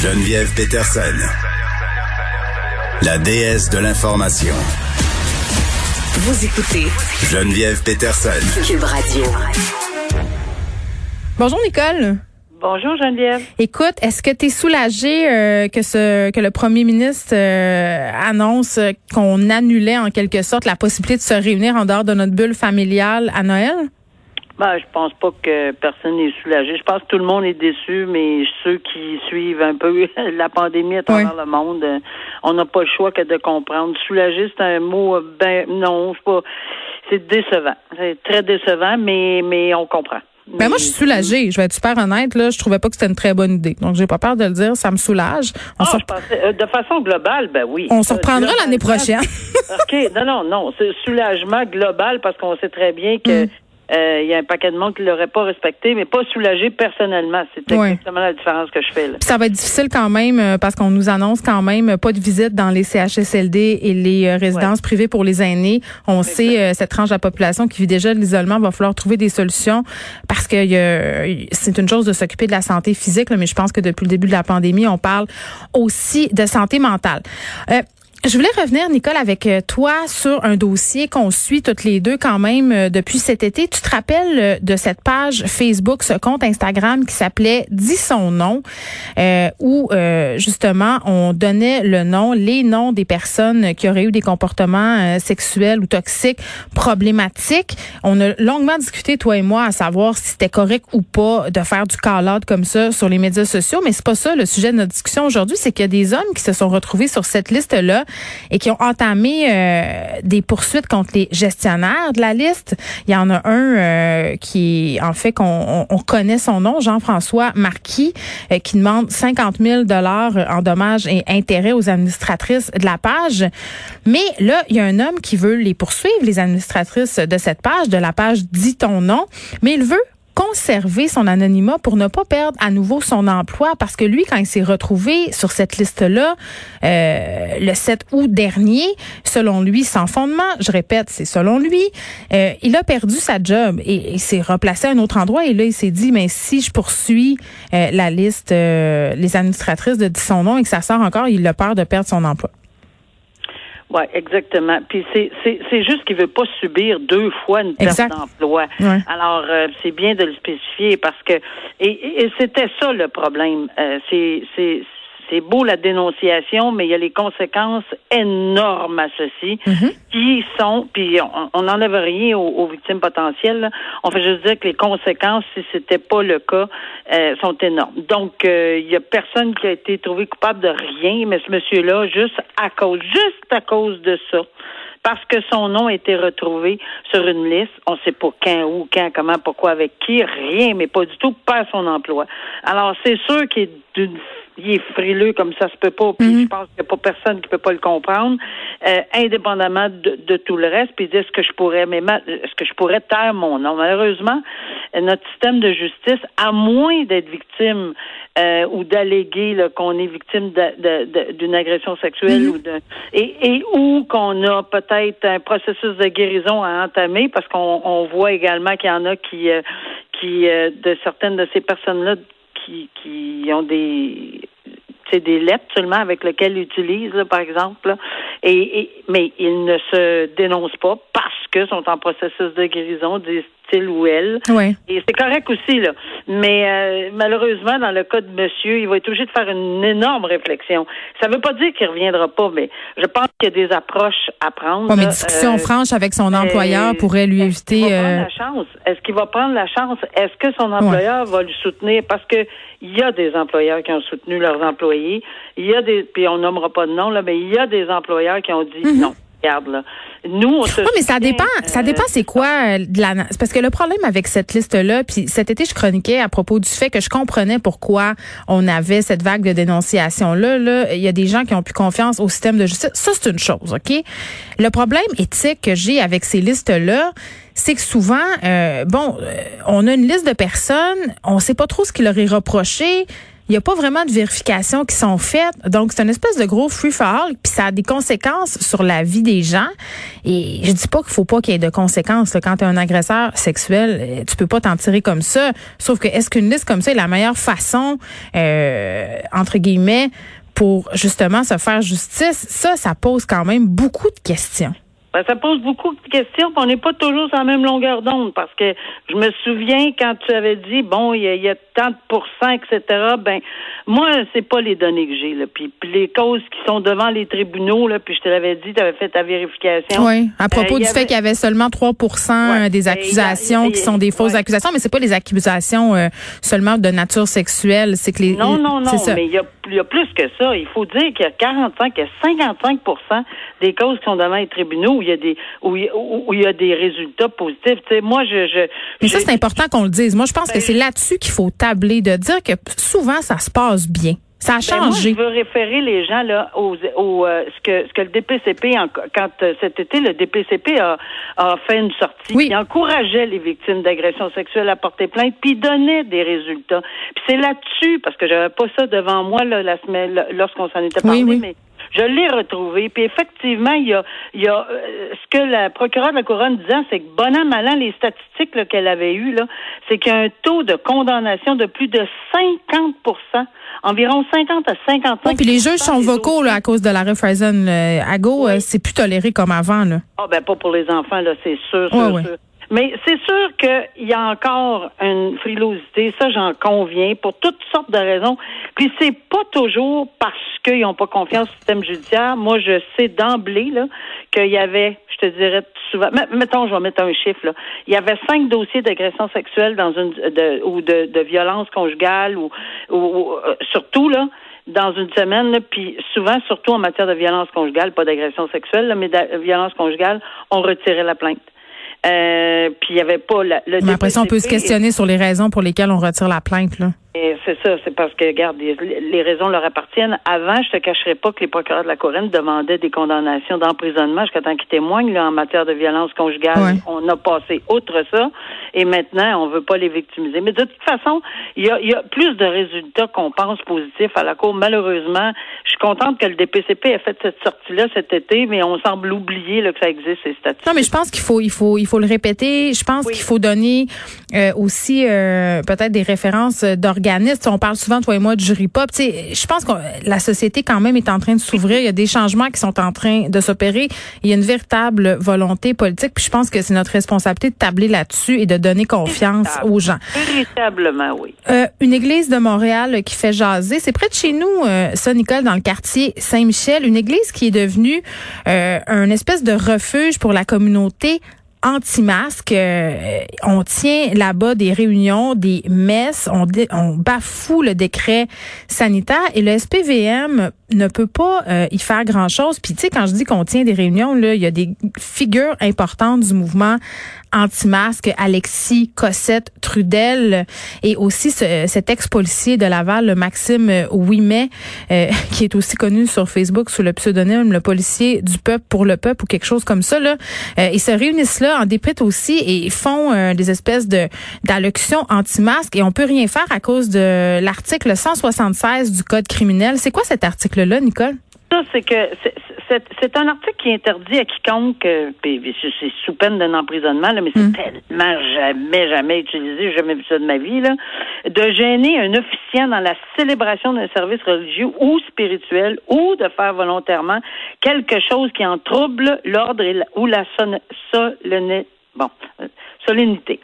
Geneviève Peterson, la déesse de l'information. Vous écoutez Geneviève Peterson. Cube Radio. Bonjour Nicole. Bonjour Geneviève. Écoute, est-ce que tu es soulagée euh, que ce que le premier ministre euh, annonce qu'on annulait en quelque sorte la possibilité de se réunir en dehors de notre bulle familiale à Noël? Ben, je pense pas que personne n'est soulagé. Je pense que tout le monde est déçu, mais ceux qui suivent un peu la pandémie à travers le monde, euh, on n'a pas le choix que de comprendre. Soulagé, c'est un mot, ben non, c'est pas, c'est décevant. C'est très décevant, mais mais on comprend. Ben moi, je suis soulagée. Je vais être super honnête. Là, je trouvais pas que c'était une très bonne idée. Donc, j'ai pas peur de le dire. Ça me soulage. On ah, pensais, euh, de façon globale, ben oui. On se reprendra l'année prochaine. OK. Non, non, non. C'est soulagement global parce qu'on sait très bien que mm. Euh, il y a un paquet de monde qui l'aurait pas respecté, mais pas soulagé personnellement. C'est exactement la différence que je fais. Là. ça va être difficile quand même euh, parce qu'on nous annonce quand même pas de visite dans les CHSLD et les euh, résidences privées pour les aînés. On sait cette tranche de la population qui vit déjà de l'isolement va falloir trouver des solutions parce que c'est une chose de s'occuper de la santé physique, mais je pense que depuis le début de la pandémie, on parle aussi de santé mentale. Je voulais revenir, Nicole, avec euh, toi sur un dossier qu'on suit toutes les deux quand même euh, depuis cet été. Tu te rappelles euh, de cette page Facebook, ce compte Instagram qui s'appelait Dis son nom, où justement on donnait le nom, les noms des personnes qui auraient eu des comportements sexuels ou toxiques problématiques. On a longuement discuté, toi et moi, à savoir si c'était correct ou pas de faire du call comme ça sur les médias sociaux, mais c'est pas ça le sujet de notre discussion aujourd'hui, c'est qu'il y a des hommes qui se sont retrouvés sur cette liste-là et qui ont entamé euh, des poursuites contre les gestionnaires de la liste. Il y en a un euh, qui, en fait, qu'on on connaît son nom, Jean-François Marquis, euh, qui demande 50 000 dollars en dommages et intérêts aux administratrices de la page. Mais là, il y a un homme qui veut les poursuivre, les administratrices de cette page, de la page Dis ton nom, mais il veut conserver son anonymat pour ne pas perdre à nouveau son emploi parce que lui, quand il s'est retrouvé sur cette liste-là euh, le 7 août dernier, selon lui, sans fondement, je répète, c'est selon lui, euh, il a perdu sa job et il s'est replacé à un autre endroit et là, il s'est dit, mais si je poursuis euh, la liste, les administratrices de son nom et que ça sort encore, il a peur de perdre son emploi. Oui, exactement. Puis c'est, c'est, c'est juste qu'il veut pas subir deux fois une perte d'emploi. Alors, euh, c'est bien de le spécifier parce que et, et c'était ça le problème. Euh, c'est, c'est c'est beau la dénonciation, mais il y a les conséquences énormes à ceci mhm. qui sont, puis on n'enlève rien aux, victimes potentielles. On fait juste dire que les conséquences, si c'était pas le cas, euh, sont énormes. Donc, euh, il y a personne qui a été trouvé coupable de rien, mais ce monsieur-là, juste à cause, juste à cause de ça, parce que son nom a été retrouvé sur une liste. On ne sait pas quand, où, quand, comment, pourquoi, avec qui, rien, mais pas du tout, pas son emploi. Alors, c'est sûr qu'il est d'une il est frileux comme ça se peut pas. Puis mhm. je pense qu'il n'y a pas personne qui peut pas le comprendre, euh, indépendamment de, tout le reste. Puis dire ce que je pourrais, mais est-ce que je pourrais taire mon nom. Malheureusement, notre système de justice, à moins d'être victime euh, ou d'alléguer qu'on est victime d'une agression sexuelle mhm. ou de et, et ou qu'on a peut-être un processus de guérison à entamer, parce qu'on on voit également qu'il y en a qui euh, qui de certaines de ces personnes-là qui, qui ont des c'est des lettres seulement avec lesquelles ils utilisent, par exemple. Et, mais ils ne se dénoncent pas parce que sont en processus de guérison, disent-ils ou elles. Et c'est correct aussi, là. Mais euh, malheureusement, dans le cas de monsieur, il va être obligé de faire une énorme réflexion. Ça ne veut pas dire qu'il ne reviendra pas, mais je pense qu'il y a des approches à prendre. mais discussion euh, franche avec son employeur pourrait lui éviter. Est-ce qu'il va prendre euh, la chance? Est-ce qu'il va prendre la chance? Est-ce que son employeur va le soutenir? Parce que il y a des employeurs qui ont soutenu leurs employés. Il y a des, puis on nommera pas de nom là, mais il y a des employeurs qui ont dit mhm. Non. Regarde, là. Nous, on se. Oui, mais ça dépend. ça dépend, c'est quoi euh, de la. Parce que le problème avec cette liste-là, puis cet été, je chroniquais à propos du fait que je comprenais pourquoi on avait cette vague de dénonciation-là. Là, il y a des gens qui ont plus confiance au système de justice. Ça, c'est une chose, OK? Le problème éthique que j'ai avec ces listes-là, c'est que souvent, euh, bon, euh, on a une liste de personnes, on sait pas trop ce qui leur est reproché il n'y a pas vraiment de vérifications qui sont faites. Donc, c'est une espèce de gros free-for-all, puis ça a des conséquences sur la vie des gens. Et je dis pas qu'il faut pas qu'il y ait de conséquences. Quand tu es un agresseur sexuel, euh, tu peux pas t'en tirer comme ça. Sauf que est-ce qu'une liste comme ça est la meilleure façon, euh, entre guillemets, pour justement se faire justice? Ça, ça pose quand même beaucoup de questions. Ben, ça pose beaucoup de questions, on n'est pas toujours sur la même longueur d'onde, parce que je me souviens quand tu avais dit, bon, il y, a, tant de pourcents, etc., ben, moi, c'est pas les données que j'ai, là. Puis, les causes qui sont devant les tribunaux, là, puis je te l'avais dit, tu avais fait ta vérification. Oui, à propos euh, du fait qu'il y avait seulement 3% des ben, accusations qui sont des fausses accusations, mais c'est pas les accusations euh, seulement de nature sexuelle, c'est que les... Non, non, non, mais il y a y a plus que ça. Il faut dire qu'il y a 45, il y a 55% des causes qui sont devant les tribunaux il y a des où il y a, des résultats positifs. moi, je, je Mais ça, c'est important qu'on le dise. Moi, je pense que ben, c'est là-dessus qu'il faut tabler, de dire que souvent, ça se passe bien. Ça a changé. Ben, moi, je veux référer les gens là au, euh, ce que ce que le DPCP quand euh, cet été le DPCP a, a fait une sortie, oui. il encourageait les victimes d'agressions sexuelles à porter plainte, puis donnait des résultats. Puis c'est là-dessus parce que j'avais pas ça devant moi là, la semaine lorsqu'on s'en était parlé, mais je l'ai retrouvé. Puis effectivement, il y a, il y a euh, ce que la procureure de la couronne disait, c'est que bon an, mal an, les statistiques qu'elle avait eues, là, c'est qu'il y a un taux de condamnation de plus de 50% environ 50 à 55 Puis les juges sont vocaux là, à cause de la Fraison. Ago, euh, c'est plus toléré comme avant. Là. Ah ben pas pour les enfants, là, c'est sûr, sûr, sûr. Mais c'est sûr qu'il y a encore une frilosité, ça j'en conviens, pour toutes sortes de raisons. Puis c'est pas toujours parce qu'ils n'ont pas confiance au système judiciaire. Moi, je sais d'emblée là qu'il y avait, je te dirais souvent, mettons, je vais mettre un chiffre là, il y avait cinq dossiers d'agression sexuelle dans une de, ou de, de violence conjugale ou, ou, euh, surtout là dans une semaine, puis souvent, surtout en matière de violence conjugale, pas d'agression sexuelle, mais de violence conjugale, on retirait la plainte. Euh, puis il n'y avait pas le. Mais après ça, on peut se questionner sur les raisons pour lesquelles on retire la plainte, là. C'est ça, c'est parce que, regarde, les raisons leur appartiennent. Avant, je te cacherai pas que les procureurs de la Couronne demandaient des condamnations d'emprisonnement jusqu'à temps qu'ils témoignent. Là, en matière de violence conjugale, on a passé outre ça, et maintenant, on veut pas les victimiser. Mais de toute façon, il y a, plus de résultats qu'on pense positifs à la Cour. Malheureusement, je suis contente que le DPCP ait fait cette sortie-là cet été, mais on semble oublier là, que ça existe, ces statistiques. Non, mais je pense qu'il faut, il faut, il faut le répéter. Je pense qu'il faut donner euh, aussi euh, peut-être des références on parle souvent, toi et moi, de jury pop. je pense que la société, quand même, est en train de s'ouvrir. Il y a des changements qui sont en train de s'opérer. Il y a une véritable volonté politique. Puis je pense que c'est notre responsabilité de tabler là-dessus et de donner confiance aux gens. Véritablement, oui. Euh, une église de Montréal qui fait jaser. C'est près de chez nous, euh, ça, Nicole, dans le quartier Saint-Michel. Une église qui est devenue euh, un espèce de refuge pour la communauté anti-masque. Euh, on tient là-bas des réunions, des messes, on, bafoue le décret sanitaire et le SPVM ne peut pas euh, y faire grand-chose. Puis tu sais, quand je dis qu'on tient des réunions, là, il y a des figures importantes du mouvement anti-masque, Alexis Cossette Trudel, et aussi ce, cet ex-policier de Laval, Maxime Ouimet, euh, qui est aussi connu sur Facebook sous le pseudonyme le policier du peuple pour le peuple ou quelque chose comme ça. Là. Euh, ils se réunissent là en déprit aussi et font euh, des espèces de d'allocutions anti-masque et on peut rien faire à cause de l'article 176 du Code criminel. C'est quoi cet article-là, Nicole? Ça, c'est que c'est un article qui interdit à quiconque, euh, c'est sous peine d'un emprisonnement, là, mais c'est hmm. tellement jamais, jamais utilisé, jamais vu ça de ma vie, là, de gêner un officiant dans la célébration d'un service religieux ou spirituel ou de faire volontairement quelque chose qui en trouble l'ordre ou la solennité. Bon, euh, solennité.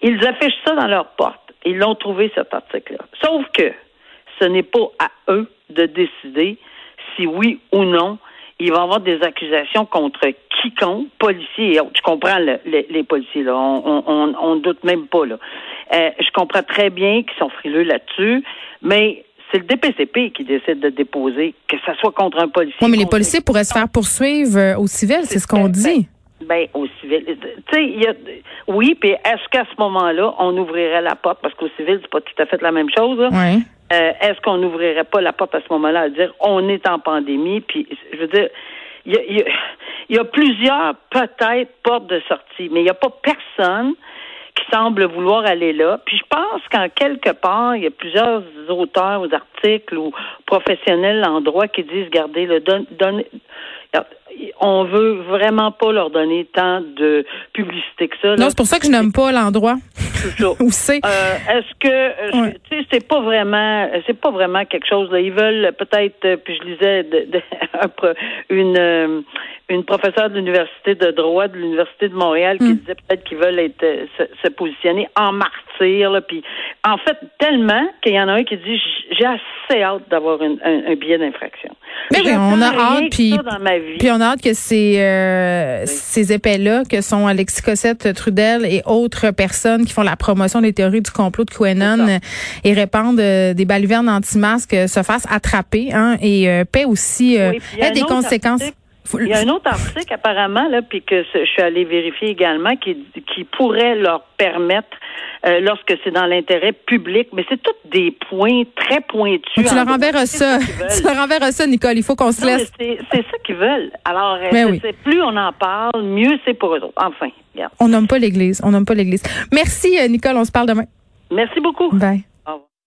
Ils affichent ça dans leur porte. Ils l'ont trouvé, cet article-là. Sauf que ce n'est pas à eux de décider si oui ou non il va y avoir des accusations contre quiconque, policiers et autres. Je comprends les, policiers, là. On, ne doute même pas, là. Euh, je comprends très bien qu'ils sont frileux là-dessus, mais c'est le DPCP qui décide de déposer, que ce soit contre un policier. Oui, mais les policiers pourraient se faire poursuivre euh, au civil, c'est ce qu'on dit. Ben, au civil. Tu sais, a. Oui, puis est-ce qu'à ce, moment-là, on ouvrirait la porte, parce qu'au civil, c'est pas tout à fait la même chose, Oui. Euh, est-ce qu'on n'ouvrirait pas la porte à ce moment-là à dire on est en pandémie, puis je veux dire, il y a, plusieurs peut-être portes de sortie, mais il n'y a pas personne qui semblent vouloir aller là. Puis je pense qu'en quelque part, il y a plusieurs auteurs ou articles ou professionnels en droit qui disent, regardez, le don, don on veut vraiment pas leur donner tant de publicité que ça. Non, c'est pour ça que je n'aime pas l'endroit. Où c'est euh, Est-ce que euh, tu sais c'est pas vraiment c'est pas vraiment quelque chose là. Ils veulent peut-être euh, puis je lisais de, de, une une professeure de l'université de droit de l'université de Montréal qui hmm. disait peut-être qu'ils veulent être se, positionner en martyr là puis en fait tellement qu'il y en a un qui dit j'ai assez hâte d'avoir un, un, billet d'infraction. Mais on a hâte puis puis on a hâte que ces euh, ces épais là que sont Alexis Cossette Trudel et autres personnes qui font la promotion des théories du complot de QAnon et répandent euh, des balivernes anti-masques se fassent attraper hein, et euh, paient aussi euh, des conséquences. Il y a un autre article apparemment là, puis que je suis allée vérifier également, qui, qui pourrait leur permettre, euh, lorsque c'est dans l'intérêt public, mais c'est tous des points très pointus. Tu leur enverras ça. Tu leur enverras ça, Nicole. Il faut qu'on se laisse. C'est ça qu'ils veulent. Alors, euh, plus on en parle, mieux c'est pour eux autres. Enfin, On nomme pas l'Église. On nomme pas l'Église. Merci, euh, Nicole. On se parle demain. Merci beaucoup. Bye.